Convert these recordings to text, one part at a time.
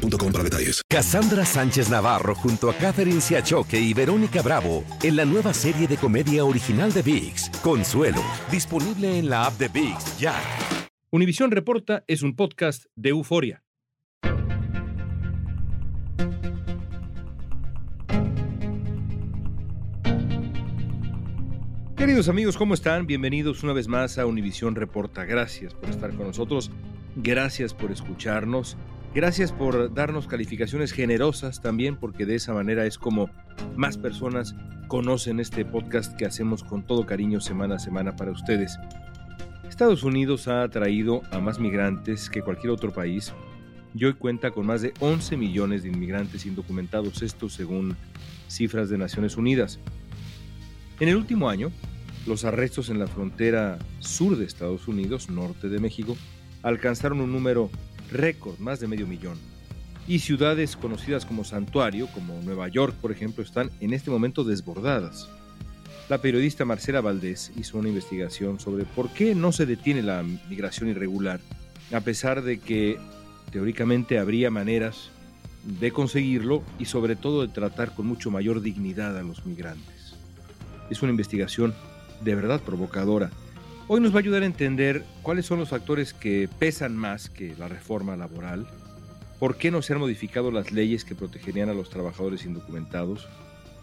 boostmobile para detalles. Cassandra Sánchez Navarro junto a Catherine Siachoque y Verónica Bravo en la nueva serie de comedia original de VIX, Consuelo, disponible en la app de VIX ya. Univisión Reporta es un podcast de Euforia. Queridos amigos, ¿cómo están? Bienvenidos una vez más a Univisión Reporta. Gracias por estar con nosotros. Gracias por escucharnos. Gracias por darnos calificaciones generosas también, porque de esa manera es como más personas conocen este podcast que hacemos con todo cariño semana a semana para ustedes. Estados Unidos ha atraído a más migrantes que cualquier otro país y hoy cuenta con más de 11 millones de inmigrantes indocumentados, esto según cifras de Naciones Unidas. En el último año, los arrestos en la frontera sur de Estados Unidos, norte de México, alcanzaron un número récord, más de medio millón. Y ciudades conocidas como santuario, como Nueva York, por ejemplo, están en este momento desbordadas. La periodista Marcela Valdés hizo una investigación sobre por qué no se detiene la migración irregular, a pesar de que teóricamente habría maneras de conseguirlo y sobre todo de tratar con mucho mayor dignidad a los migrantes. Es una investigación de verdad provocadora Hoy nos va a ayudar a entender cuáles son los factores que pesan más que la reforma laboral, por qué no se han modificado las leyes que protegerían a los trabajadores indocumentados,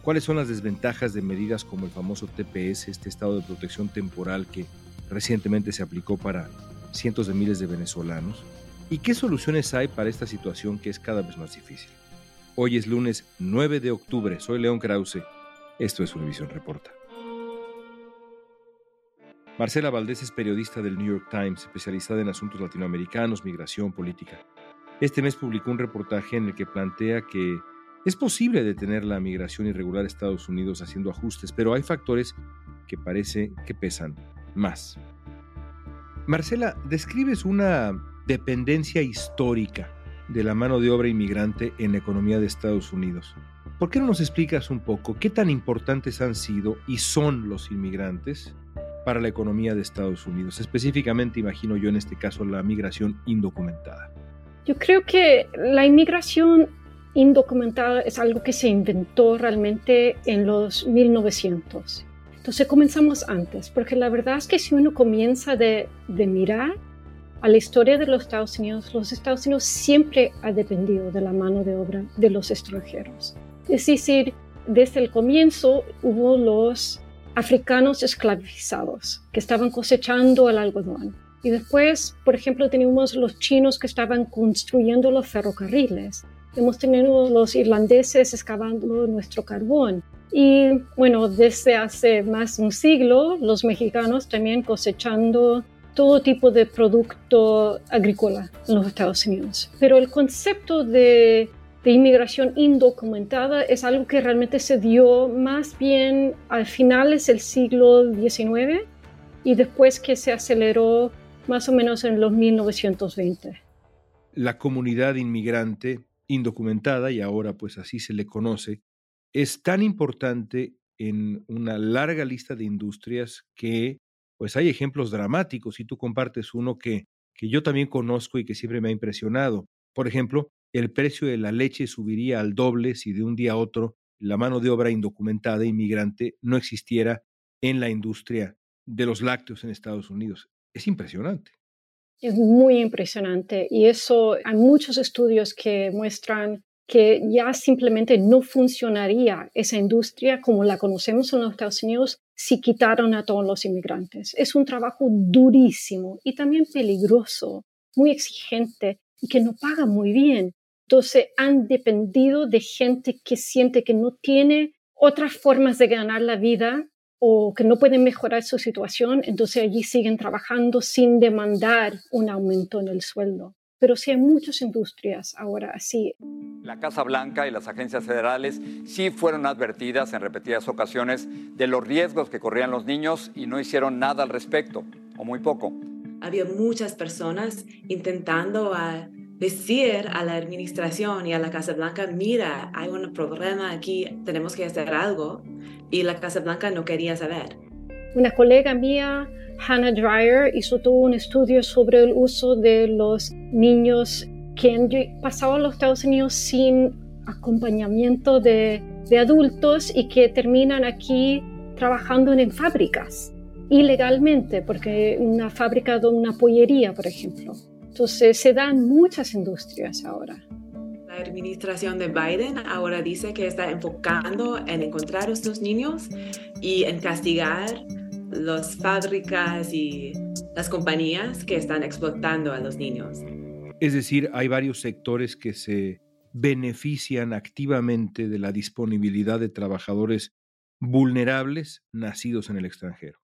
cuáles son las desventajas de medidas como el famoso TPS, este estado de protección temporal que recientemente se aplicó para cientos de miles de venezolanos, y qué soluciones hay para esta situación que es cada vez más difícil. Hoy es lunes 9 de octubre, soy León Krause, esto es Univisión Reporta. Marcela Valdés es periodista del New York Times, especializada en asuntos latinoamericanos, migración, política. Este mes publicó un reportaje en el que plantea que es posible detener la migración irregular a Estados Unidos haciendo ajustes, pero hay factores que parece que pesan más. Marcela, describes una dependencia histórica de la mano de obra inmigrante en la economía de Estados Unidos. ¿Por qué no nos explicas un poco qué tan importantes han sido y son los inmigrantes para la economía de Estados Unidos, específicamente imagino yo en este caso la migración indocumentada? Yo creo que la inmigración indocumentada es algo que se inventó realmente en los 1900. Entonces comenzamos antes, porque la verdad es que si uno comienza de, de mirar a la historia de los Estados Unidos, los Estados Unidos siempre ha dependido de la mano de obra de los extranjeros. Es decir, desde el comienzo hubo los africanos esclavizados que estaban cosechando el algodón. Y después, por ejemplo, tenemos los chinos que estaban construyendo los ferrocarriles. Hemos tenido los irlandeses excavando nuestro carbón. Y bueno, desde hace más de un siglo, los mexicanos también cosechando todo tipo de producto agrícola en los Estados Unidos. Pero el concepto de de inmigración indocumentada es algo que realmente se dio más bien al finales del siglo XIX y después que se aceleró más o menos en los 1920. La comunidad inmigrante indocumentada, y ahora pues así se le conoce, es tan importante en una larga lista de industrias que pues hay ejemplos dramáticos y tú compartes uno que, que yo también conozco y que siempre me ha impresionado. Por ejemplo, el precio de la leche subiría al doble si de un día a otro la mano de obra indocumentada inmigrante no existiera en la industria de los lácteos en Estados Unidos. Es impresionante. Es muy impresionante y eso hay muchos estudios que muestran que ya simplemente no funcionaría esa industria como la conocemos en los Estados Unidos si quitaron a todos los inmigrantes. Es un trabajo durísimo y también peligroso, muy exigente y que no paga muy bien. Entonces han dependido de gente que siente que no tiene otras formas de ganar la vida o que no pueden mejorar su situación, entonces allí siguen trabajando sin demandar un aumento en el sueldo. pero sí hay muchas industrias ahora así. La Casa Blanca y las agencias federales sí fueron advertidas en repetidas ocasiones de los riesgos que corrían los niños y no hicieron nada al respecto, o muy poco. Había muchas personas intentando a decir a la administración y a la Casa Blanca, mira, hay un problema aquí, tenemos que hacer algo, y la Casa Blanca no quería saber. Una colega mía Hannah Dreyer hizo todo un estudio sobre el uso de los niños que a los Estados Unidos sin acompañamiento de, adultos y que terminan aquí trabajando en fábricas ilegalmente, porque una fábrica de una pollería, por ejemplo. Entonces se dan muchas industrias ahora. La administración de Biden ahora dice que está enfocando en encontrar a estos niños y en castigar las fábricas y las compañías que están explotando a los niños. Es decir, hay varios sectores que se benefician activamente de la disponibilidad de trabajadores vulnerables nacidos en el extranjero.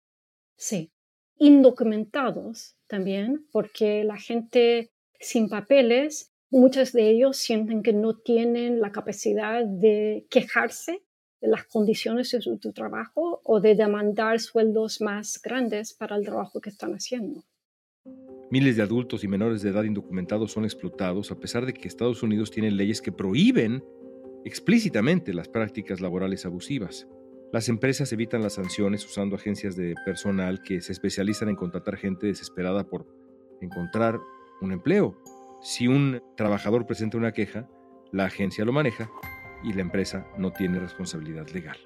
Sí, indocumentados también, porque la gente sin papeles, muchos de ellos sienten que no tienen la capacidad de quejarse de las condiciones de su, trabajo o de demandar sueldos más grandes para el trabajo que están haciendo. Miles de adultos y menores de edad indocumentados son explotados a pesar de que Estados Unidos tiene leyes que prohíben explícitamente las prácticas laborales abusivas. Las empresas evitan las sanciones usando agencias de personal que se especializan en contratar gente desesperada por encontrar un empleo. Si un trabajador presenta una queja, la agencia lo maneja y la empresa no tiene responsabilidad legal.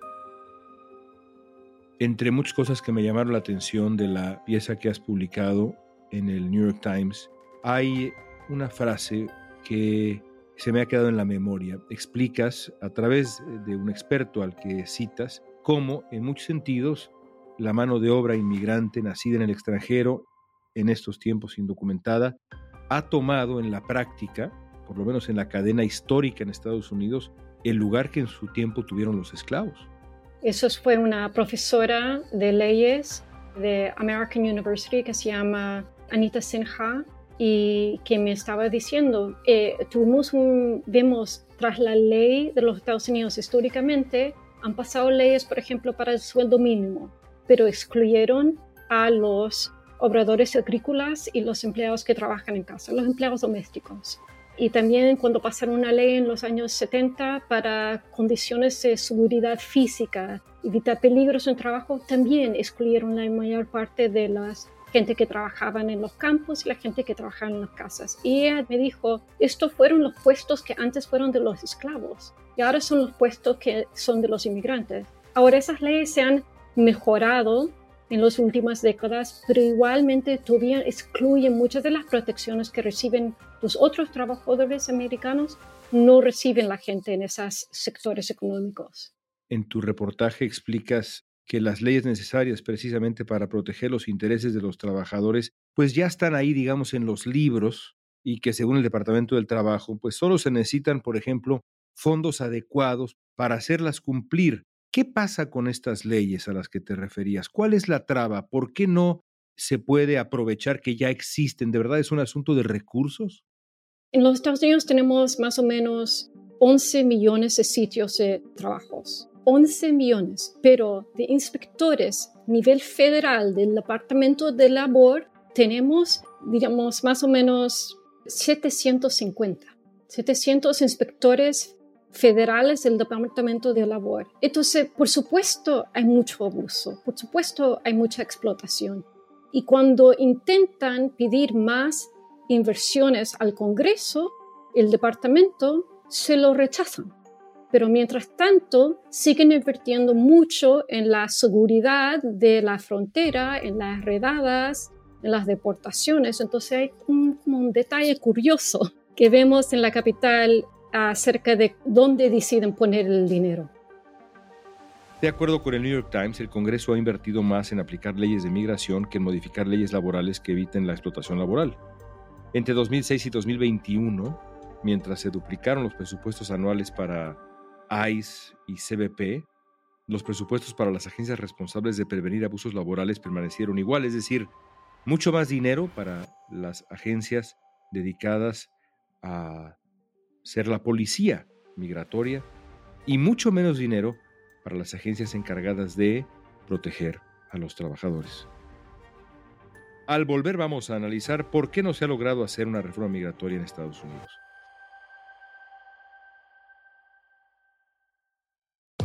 Entre muchas cosas que me llamaron la atención de la pieza que has publicado en el New York Times, hay una frase que se me ha quedado en la memoria. Explicas a través de un experto al que citas cómo, en muchos sentidos, la mano de obra inmigrante nacida en el extranjero, en estos tiempos indocumentada, ha tomado en la práctica, por lo menos en la cadena histórica en Estados Unidos, el lugar que en su tiempo tuvieron los esclavos. Eso fue una profesora de leyes de American University que se llama Anita Sinha y que me estaba diciendo, eh, tuvimos un, vemos tras la ley de los Estados Unidos históricamente, han pasado leyes, por ejemplo, para el sueldo mínimo, pero excluyeron a los obradores agrícolas y los empleados que trabajan en casa, los empleados domésticos. Y también cuando pasaron una ley en los años 70 para condiciones de seguridad física, evitar peligros en trabajo, también excluyeron la mayor parte de la gente que trabajaban en los campos y la gente que trabajaba en las casas. Y ella me dijo, estos fueron los puestos que antes fueron de los esclavos y ahora son los puestos que son de los inmigrantes. Ahora esas leyes se han mejorado en las últimas décadas, pero igualmente todavía excluyen muchas de las protecciones que reciben los otros trabajadores americanos, no reciben la gente en esos sectores económicos. En tu reportaje explicas que las leyes necesarias precisamente para proteger los intereses de los trabajadores, pues ya están ahí, digamos, en los libros y que según el Departamento del Trabajo, pues solo se necesitan, por ejemplo, fondos adecuados para hacerlas cumplir ¿Qué pasa con estas leyes a las que te referías? ¿Cuál es la traba? ¿Por qué no se puede aprovechar que ya existen? ¿De verdad es un asunto de recursos? En los Estados Unidos tenemos más o menos 11 millones de sitios de trabajos. 11 millones, pero de inspectores a nivel federal del Departamento de Labor tenemos, digamos, más o menos 750. 700 inspectores federales del Departamento de Labor. Entonces, por supuesto, hay mucho abuso, por supuesto, hay mucha explotación. Y cuando intentan pedir más inversiones al Congreso, el departamento se lo rechazan. Pero mientras tanto, siguen invirtiendo mucho en la seguridad de la frontera, en las redadas, en las deportaciones. Entonces hay un, un detalle curioso que vemos en la capital acerca de dónde deciden poner el dinero. De acuerdo con el New York Times, el Congreso ha invertido más en aplicar leyes de migración que en modificar leyes laborales que eviten la explotación laboral. Entre 2006 y 2021, mientras se duplicaron los presupuestos anuales para ICE y CBP, los presupuestos para las agencias responsables de prevenir abusos laborales permanecieron igual, es decir, mucho más dinero para las agencias dedicadas a ser la policía migratoria y mucho menos dinero para las agencias encargadas de proteger a los trabajadores. Al volver vamos a analizar por qué no se ha logrado hacer una reforma migratoria en Estados Unidos.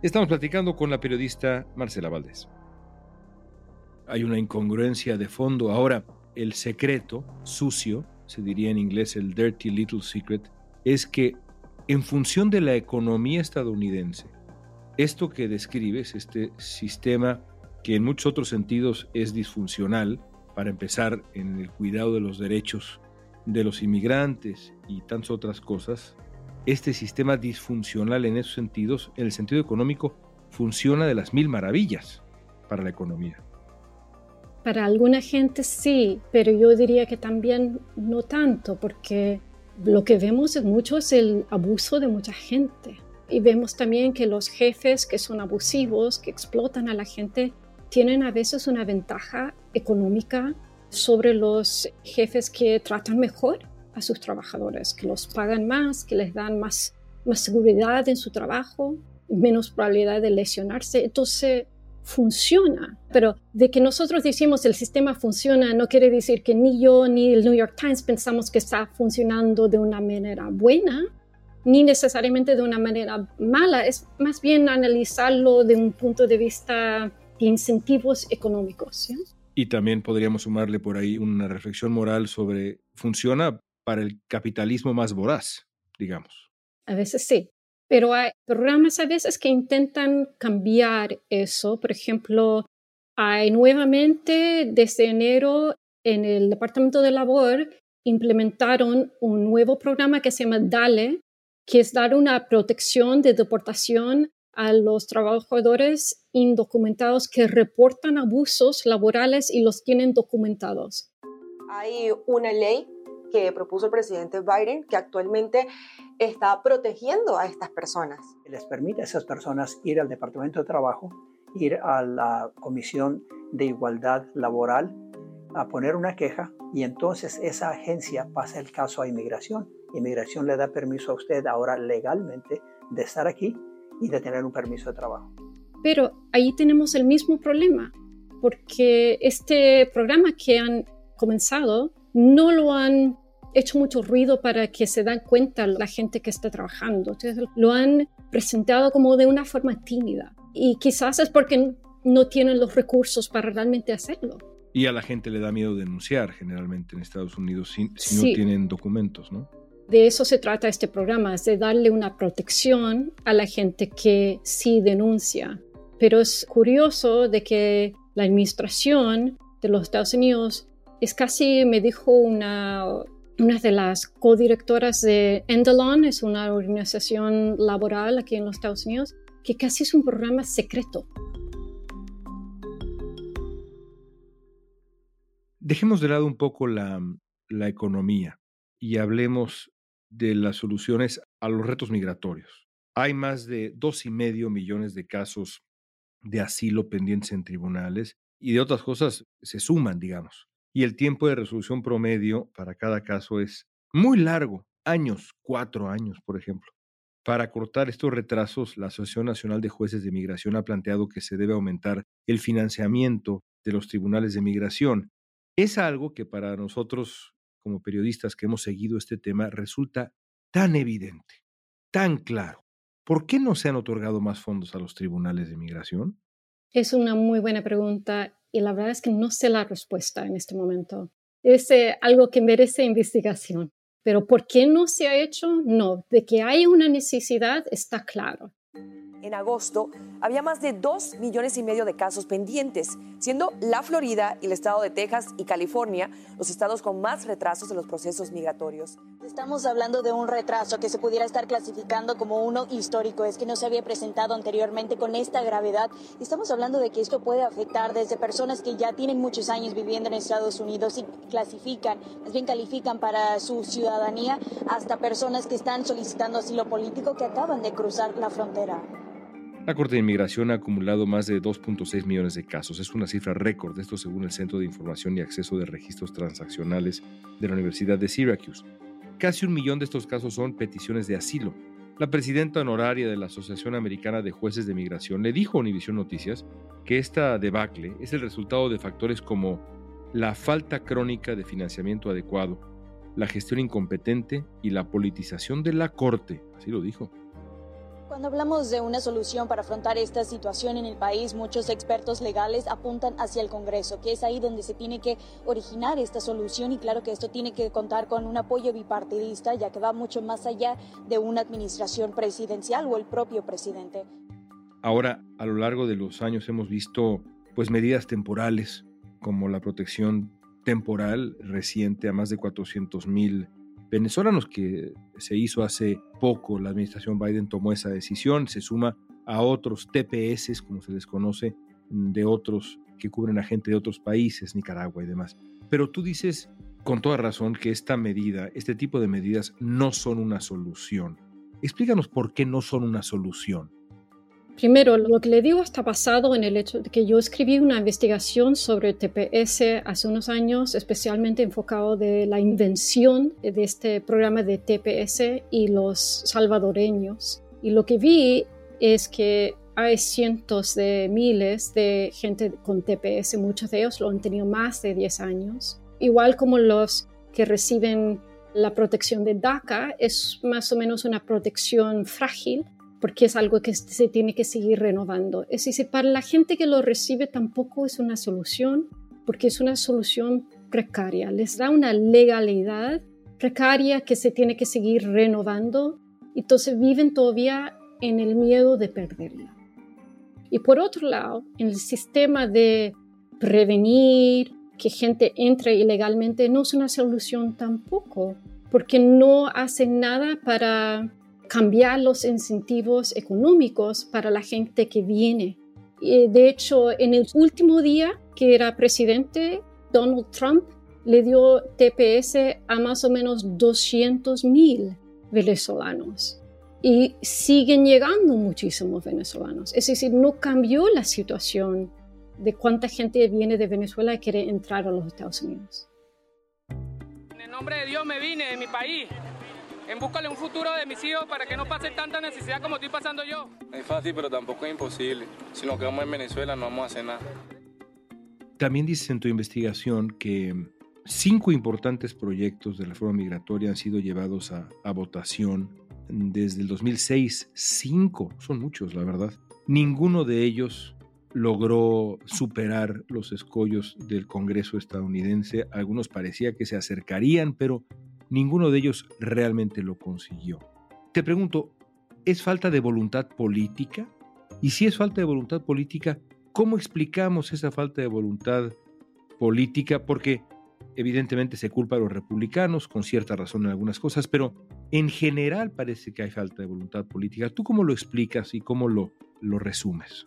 Estamos platicando con la periodista Marcela Valdés. Hay una incongruencia de fondo. Ahora, el secreto sucio, se diría en inglés el dirty little secret, es que en función de la economía estadounidense, esto que describes, este sistema que en muchos otros sentidos es disfuncional, para empezar en el cuidado de los derechos de los inmigrantes y tantas otras cosas, este sistema disfuncional en esos sentidos, en el sentido económico, funciona de las mil maravillas para la economía. Para alguna gente sí, pero yo diría que también no tanto, porque lo que vemos mucho es el abuso de mucha gente. Y vemos también que los jefes que son abusivos, que explotan a la gente, tienen a veces una ventaja económica sobre los jefes que tratan mejor a sus trabajadores, que los pagan más, que les dan más, más seguridad en su trabajo, menos probabilidad de lesionarse. Entonces, funciona. Pero de que nosotros decimos el sistema funciona no quiere decir que ni yo ni el New York Times pensamos que está funcionando de una manera buena, ni necesariamente de una manera mala. Es más bien analizarlo de un punto de vista de incentivos económicos. Y también podríamos sumarle por ahí una reflexión moral sobre, ¿funciona para el capitalismo más voraz, digamos. A veces sí, pero hay programas a veces que intentan cambiar eso. Por ejemplo, hay nuevamente desde enero en el Departamento de Labor implementaron un nuevo programa que se llama DALE, que es dar una protección de deportación a los trabajadores indocumentados que reportan abusos laborales y los tienen documentados. Hay una ley que propuso el presidente Biden, que actualmente está protegiendo a estas personas. Les permite a esas personas ir al Departamento de Trabajo, ir a la Comisión de Igualdad Laboral, a poner una queja y entonces esa agencia pasa el caso a inmigración. Inmigración le da permiso a usted ahora legalmente de estar aquí y de tener un permiso de trabajo. Pero ahí tenemos el mismo problema, porque este programa que han comenzado no lo han hecho mucho ruido para que se den cuenta la gente que está trabajando. lo han presentado como de una forma tímida y quizás es porque no tienen los recursos para realmente hacerlo. Y a la gente le da miedo denunciar generalmente en Estados Unidos si, no tienen documentos, ¿no? De eso se trata este programa, es de darle una protección a la gente que sí denuncia. Pero es curioso de que la administración de los Estados Unidos es casi, me dijo una, una de las codirectoras de Endelon, es una organización laboral aquí en los Estados Unidos, que casi es un programa secreto. Dejemos de lado un poco la, la economía y hablemos de las soluciones a los retos migratorios. Hay más de dos y medio millones de casos de asilo pendientes en tribunales y de otras cosas se suman, digamos y el tiempo de resolución promedio para cada caso es muy largo, años, cuatro años, por ejemplo. Para cortar estos retrasos, la Asociación Nacional de Jueces de Migración ha planteado que se debe aumentar el financiamiento de los tribunales de migración. Es algo que para nosotros, como periodistas que hemos seguido este tema, resulta tan evidente, tan claro, ¿por qué no se han otorgado más fondos a los tribunales de migración? Es una muy buena pregunta y la verdad es que no sé la respuesta en este momento. Es eh, algo que merece investigación. Pero ¿por qué no se ha hecho? No, de que hay una necesidad está claro en agosto había más de 2 millones y medio de casos pendientes, siendo la Florida y el estado de Texas y California los estados con más retrasos en los procesos migratorios. Estamos hablando de un retraso que se pudiera estar clasificando como uno histórico, es que no se había presentado anteriormente con esta gravedad. Estamos hablando de que esto puede afectar desde personas que ya tienen muchos años viviendo en Estados Unidos y clasifican, más bien califican para su ciudadanía, hasta personas que están solicitando asilo político que acaban de cruzar la frontera. La Corte de Inmigración ha acumulado más de 2.6 millones de casos. Es una cifra récord, esto según el Centro de Información y Acceso de Registros Transaccionales de la Universidad de Syracuse. Casi un millón de estos casos son peticiones de asilo. La presidenta honoraria de la Asociación Americana de Jueces de Migración le dijo a Univision Noticias que esta debacle es el resultado de factores como la falta crónica de financiamiento adecuado, la gestión incompetente y la politización de la Corte, así lo dijo. Cuando hablamos de una solución para afrontar esta situación en el país, muchos expertos legales apuntan hacia el Congreso, que es ahí donde se tiene que originar esta solución y claro que esto tiene que contar con un apoyo bipartidista, ya que va mucho más allá de una administración presidencial o el propio presidente. Ahora, a lo largo de los años hemos visto pues medidas temporales como la protección temporal reciente a más de 400 mil venezolanos que se hizo hace poco. La administración Biden tomó esa decisión, se suma a otros TPS, como se les conoce, de otros que cubren a gente de otros países, Nicaragua y demás. Pero tú dices con toda razón que esta medida, este tipo de medidas no son una solución. Explícanos por qué no son una solución. Primero, lo que le digo está basado en el hecho de que yo escribí una investigación sobre TPS hace unos años, especialmente enfocado de la invención de este programa de TPS y los salvadoreños. Y lo que vi es que hay cientos de miles de gente con TPS, muchos de ellos lo han tenido más de 10 años, igual como los que reciben la protección de DACA, es más o menos una protección frágil porque es algo que se tiene que seguir renovando. Es decir, para la gente que lo recibe tampoco es una solución, porque es una solución precaria. Les da una legalidad precaria que se tiene que seguir renovando, entonces viven todavía en el miedo de perderla. Y por otro lado, en el sistema de prevenir que gente entre ilegalmente no es una solución tampoco, porque no hacen nada para cambiar los incentivos económicos para la gente que viene. de hecho, en el último día que era presidente, Donald Trump le dio TPS a más o menos 200 mil venezolanos. Y siguen llegando muchísimos venezolanos. Es decir, no cambió la situación de cuánta gente viene de Venezuela y quiere entrar a los Estados Unidos. En el nombre de Dios me vine de mi país en buscarle un futuro de mis hijos para que no pasen tanta necesidad como estoy pasando yo. Es fácil, pero tampoco es imposible. Si nos quedamos en Venezuela no vamos a hacer nada. También dices en tu investigación que cinco importantes proyectos de reforma migratoria han sido llevados a, a votación desde el 2006. Cinco, son muchos, la verdad. Ninguno de ellos logró superar los escollos del Congreso estadounidense. Algunos parecía que se acercarían, pero ninguno de ellos realmente lo consiguió. Te pregunto, ¿es falta de voluntad política? Y si es falta de voluntad política, ¿cómo explicamos esa falta de voluntad política? Porque evidentemente se culpa a los republicanos, con cierta razón en algunas cosas, pero en general parece que hay falta de voluntad política. ¿Tú cómo lo explicas y cómo lo, lo resumes?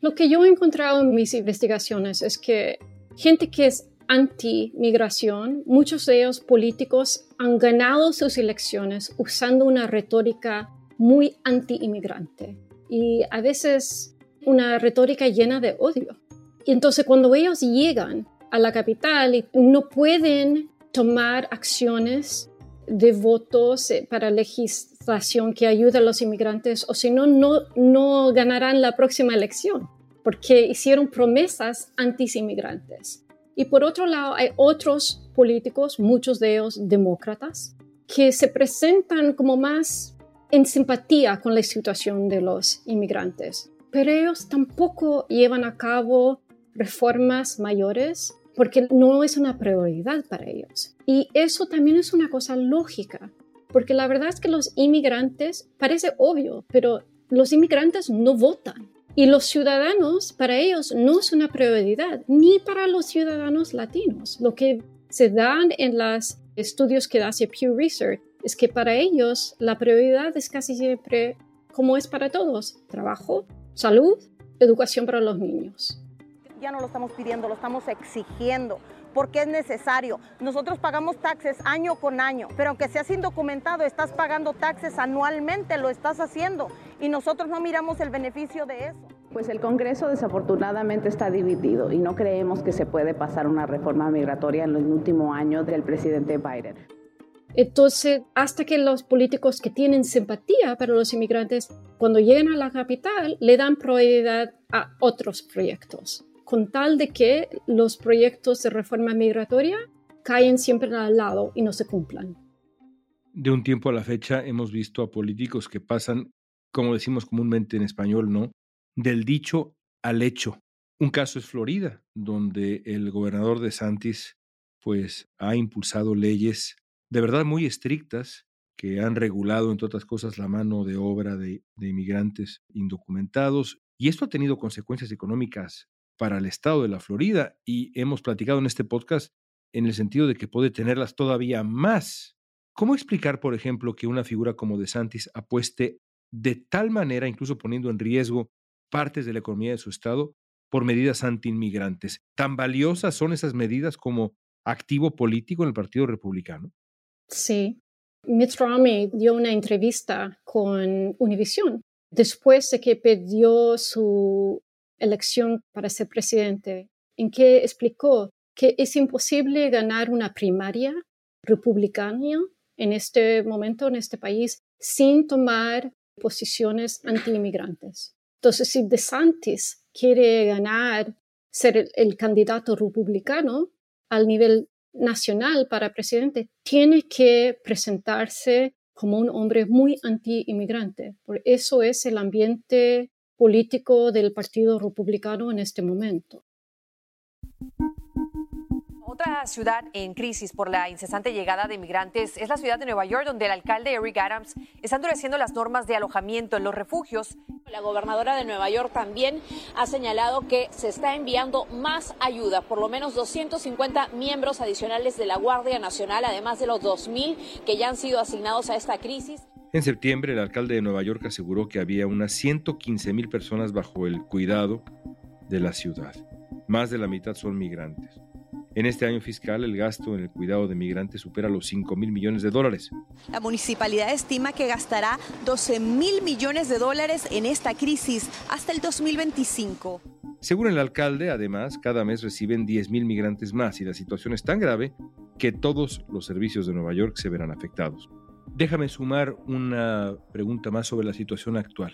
Lo que yo he encontrado en mis investigaciones es que gente que es anti-migración, muchos de ellos políticos han ganado sus elecciones usando una retórica muy anti-inmigrante y a veces una retórica llena de odio. Y entonces cuando ellos llegan a la capital y no pueden tomar acciones de votos eh, para legislación que ayude a los inmigrantes o si no, no ganarán la próxima elección porque hicieron promesas anti-inmigrantes. Y por otro lado, hay otros políticos, muchos de ellos demócratas, que se presentan como más en simpatía con la situación de los inmigrantes, pero ellos tampoco llevan a cabo reformas mayores porque no es una prioridad para ellos. Y eso también es una cosa lógica, porque la verdad es que los inmigrantes, parece obvio, pero los inmigrantes no votan. Y los ciudadanos, para ellos, no es una prioridad, ni para los ciudadanos latinos. Lo que se dan en los estudios que hace Pew Research es que para ellos la prioridad es casi siempre, como es para todos, trabajo, salud, educación para los niños. Ya no lo estamos pidiendo, lo estamos exigiendo porque es necesario. Nosotros pagamos taxes año con año, pero aunque seas indocumentado, estás pagando taxes anualmente, lo estás haciendo y nosotros no miramos el beneficio de eso. Pues el Congreso desafortunadamente está dividido y no creemos que se puede pasar una reforma migratoria en el último año del presidente Biden. Entonces, hasta que los políticos que tienen simpatía para los inmigrantes, cuando llegan a la capital, le dan prioridad a otros proyectos con tal de que los proyectos de reforma migratoria caen siempre al lado y no se cumplan. De un tiempo a la fecha hemos visto a políticos que pasan, como decimos comúnmente en español, ¿no? Del dicho al hecho. Un caso es Florida, donde el gobernador de Santis pues ha impulsado leyes de verdad muy estrictas que han regulado, entre otras cosas, la mano de obra de, de inmigrantes indocumentados. Y esto ha tenido consecuencias económicas para el estado de la Florida y hemos platicado en este podcast en el sentido de que puede tenerlas todavía más. ¿Cómo explicar, por ejemplo, que una figura como De Santis apueste de tal manera, incluso poniendo en riesgo partes de la economía de su estado, por medidas antiinmigrantes? ¿Tan valiosas son esas medidas como activo político en el Partido Republicano? Sí. Mitt Romney dio una entrevista con Univision después de que perdió su elección para ser presidente, en que explicó que es imposible ganar una primaria republicana en este momento en este país sin tomar posiciones anti-inmigrantes. Entonces, si DeSantis quiere ganar, ser el, candidato republicano al nivel nacional para presidente, tiene que presentarse como un hombre muy anti-inmigrante. Por eso es el ambiente político del Partido Republicano en este momento. Otra ciudad en crisis por la incesante llegada de inmigrantes es la ciudad de Nueva York, donde el alcalde Eric Adams está endureciendo las normas de alojamiento en los refugios. La gobernadora de Nueva York también ha señalado que se está enviando más ayuda, por lo menos 250 miembros adicionales de la Guardia Nacional, además de los 2.000 que ya han sido asignados a esta crisis. En septiembre, el alcalde de Nueva York aseguró que había unas 115 mil personas bajo el cuidado de la ciudad. Más de la mitad son migrantes. En este año fiscal, el gasto en el cuidado de migrantes supera los 5 mil millones de dólares. La municipalidad estima que gastará 12 mil millones de dólares en esta crisis hasta el 2025. Según el alcalde, además, cada mes reciben 10 mil migrantes más y la situación es tan grave que todos los servicios de Nueva York se verán afectados. Déjame sumar una pregunta más sobre la situación actual,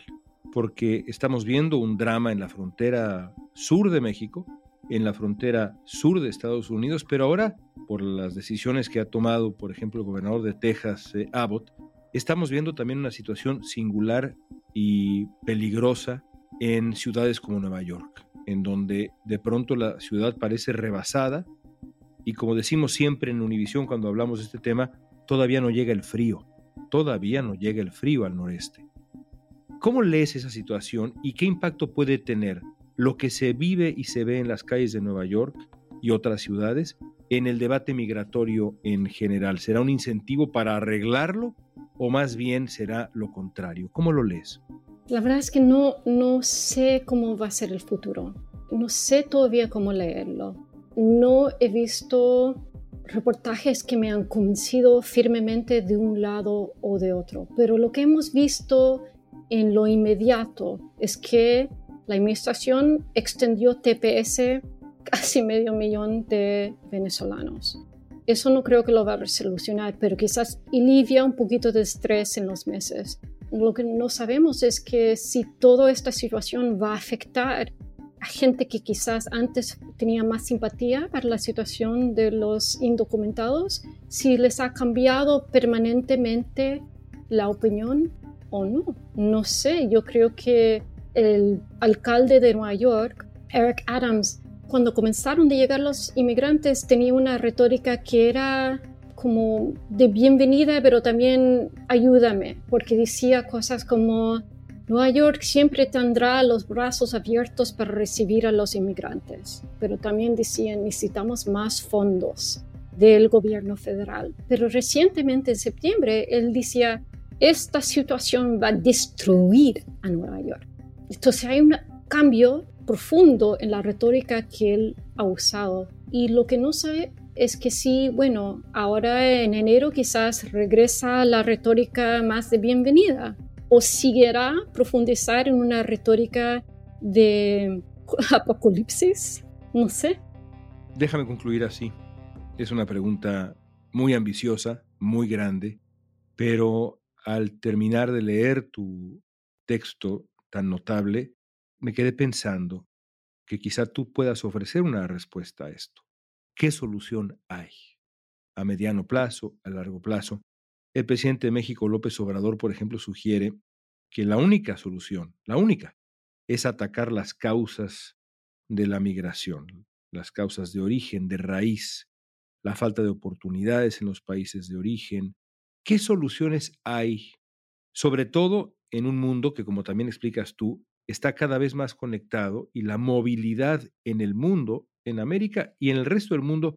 porque estamos viendo un drama en la frontera sur de México, en la frontera sur de Estados Unidos, pero ahora, por las decisiones que ha tomado, por ejemplo, el gobernador de Texas, eh, Abbott, estamos viendo también una situación singular y peligrosa en ciudades como Nueva York, en donde de pronto la ciudad parece rebasada y como decimos siempre en Univisión cuando hablamos de este tema, todavía no llega el frío, todavía no llega el frío al noreste. ¿Cómo lees esa situación y qué impacto puede tener lo que se vive y se ve en las calles de Nueva York y otras ciudades en el debate migratorio en general? ¿Será un incentivo para arreglarlo o más bien será lo contrario? ¿Cómo lo lees? La verdad es que no, no sé cómo va a ser el futuro. No sé todavía cómo leerlo. No he visto reportajes que me han convencido firmemente de un lado o de otro, pero lo que hemos visto en lo inmediato es que la administración extendió TPS casi medio millón de venezolanos. Eso no creo que lo va a solucionar, pero quizás alivia un poquito de estrés en los meses. Lo que no sabemos es que si toda esta situación va a afectar gente que quizás antes tenía más simpatía para la situación de los indocumentados, si les ha cambiado permanentemente la opinión o no. No sé, yo creo que el alcalde de Nueva York, Eric Adams, cuando comenzaron de llegar los inmigrantes tenía una retórica que era como de bienvenida, pero también ayúdame, porque decía cosas como Nueva York siempre tendrá los brazos abiertos para recibir a los inmigrantes, pero también decían necesitamos más fondos del gobierno federal. Pero recientemente en septiembre él decía esta situación va a destruir a Nueva York. Entonces hay un cambio profundo en la retórica que él ha usado y lo que no sabe es que sí, bueno, ahora en enero quizás regresa la retórica más de bienvenida, o seguirá profundizar en una retórica de apocalipsis? No sé. Déjame concluir así. Es una pregunta muy ambiciosa, muy grande, pero al terminar de leer tu texto tan notable, me quedé pensando que quizá tú puedas ofrecer una respuesta a esto. ¿Qué solución hay? A mediano plazo, a largo plazo, el presidente de México, López Obrador, por ejemplo, sugiere que la única solución, la única, es atacar las causas de la migración, las causas de origen, de raíz, la falta de oportunidades en los países de origen. ¿Qué soluciones hay? Sobre todo en un mundo que, como también explicas tú, está cada vez más conectado y la movilidad en el mundo, en América y en el resto del mundo,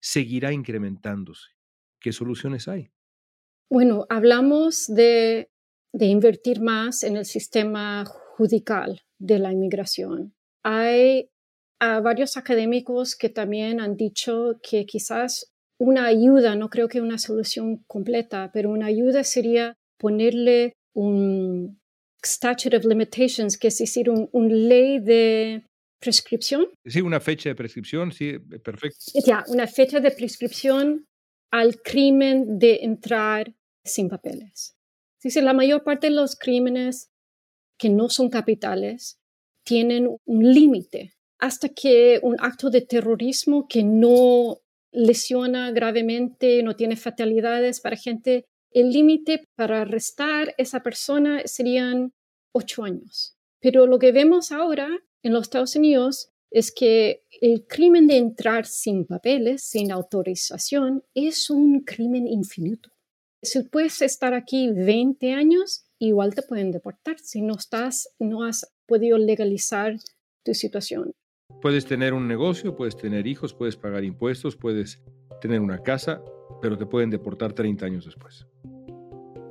seguirá incrementándose. ¿Qué soluciones hay? Bueno, hablamos de, invertir más en el sistema judicial de la inmigración. Hay varios académicos que también han dicho que quizás una ayuda, no creo que una solución completa, pero una ayuda sería ponerle un statute of limitations, que es decir, una un ley de prescripción. Sí, una fecha de prescripción, sí, perfecto. Ya, una fecha de prescripción al crimen de entrar sin papeles. Dice, la mayor parte de los crímenes que no son capitales tienen un límite hasta que un acto de terrorismo que no lesiona gravemente, no tiene fatalidades para gente, el límite para arrestar esa persona serían ocho años. Pero lo que vemos ahora en los Estados Unidos es que el crimen de entrar sin papeles, sin autorización, es un crimen infinito. Si puedes estar aquí 20 años, igual te pueden deportar si no estás, no has podido legalizar tu situación. Puedes tener un negocio, puedes tener hijos, puedes pagar impuestos, puedes tener una casa, pero te pueden deportar 30 años después.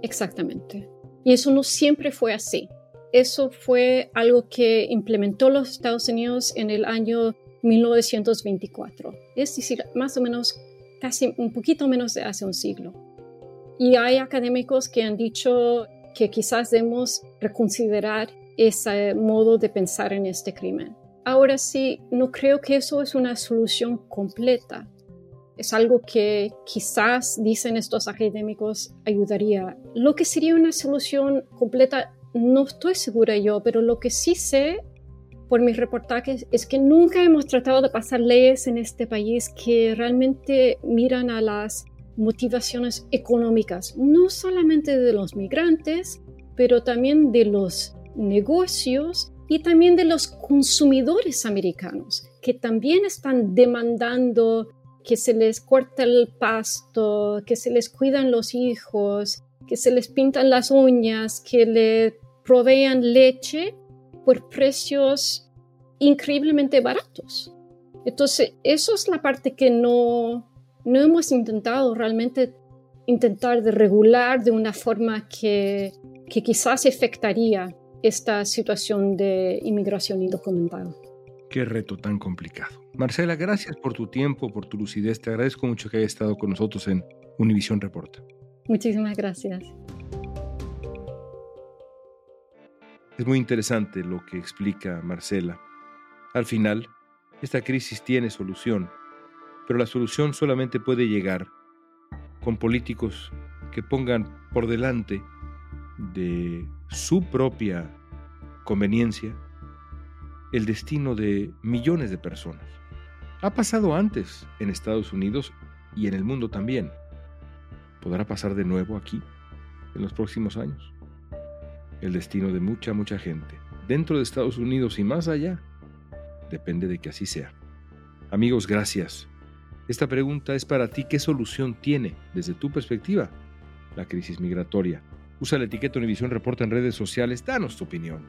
Exactamente. Y eso no siempre fue así eso fue algo que implementó los Estados Unidos en el año 1924, es decir, más o menos casi un poquito menos de hace un siglo. Y hay académicos que han dicho que quizás debemos reconsiderar ese modo de pensar en este crimen. Ahora sí, no creo que eso es una solución completa. Es algo que quizás, dicen estos académicos, ayudaría. Lo que sería una solución completa no estoy segura yo, pero lo que sí sé por mis reportajes es que nunca hemos tratado de pasar leyes en este país que realmente miran a las motivaciones económicas, no solamente de los migrantes, pero también de los negocios y también de los consumidores americanos, que también están demandando que se les corte el pasto, que se les cuidan los hijos, que se les pintan las uñas, que le provean leche por precios increíblemente baratos. Entonces, eso es la parte que no, no hemos intentado realmente intentar de regular de una forma que, que quizás afectaría esta situación de inmigración indocumentada. Qué reto tan complicado. Marcela, gracias por tu tiempo, por tu lucidez. Te agradezco mucho que hayas estado con nosotros en Univisión Reporta. Muchísimas gracias. Es muy interesante lo que explica Marcela. Al final, esta crisis tiene solución, pero la solución solamente puede llegar con políticos que pongan por delante de su propia conveniencia el destino de millones de personas. Ha pasado antes en Estados Unidos y en el mundo también. ¿Podrá pasar de nuevo aquí en los próximos años? El destino de mucha, mucha gente, dentro de Estados Unidos y más allá, depende de que así sea. Amigos, gracias. Esta pregunta es para ti. ¿Qué solución tiene, desde tu perspectiva, la crisis migratoria? Usa la etiqueta Univisión Reporta en redes sociales. Danos tu opinión.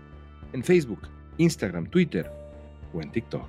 En Facebook, Instagram, Twitter o en TikTok.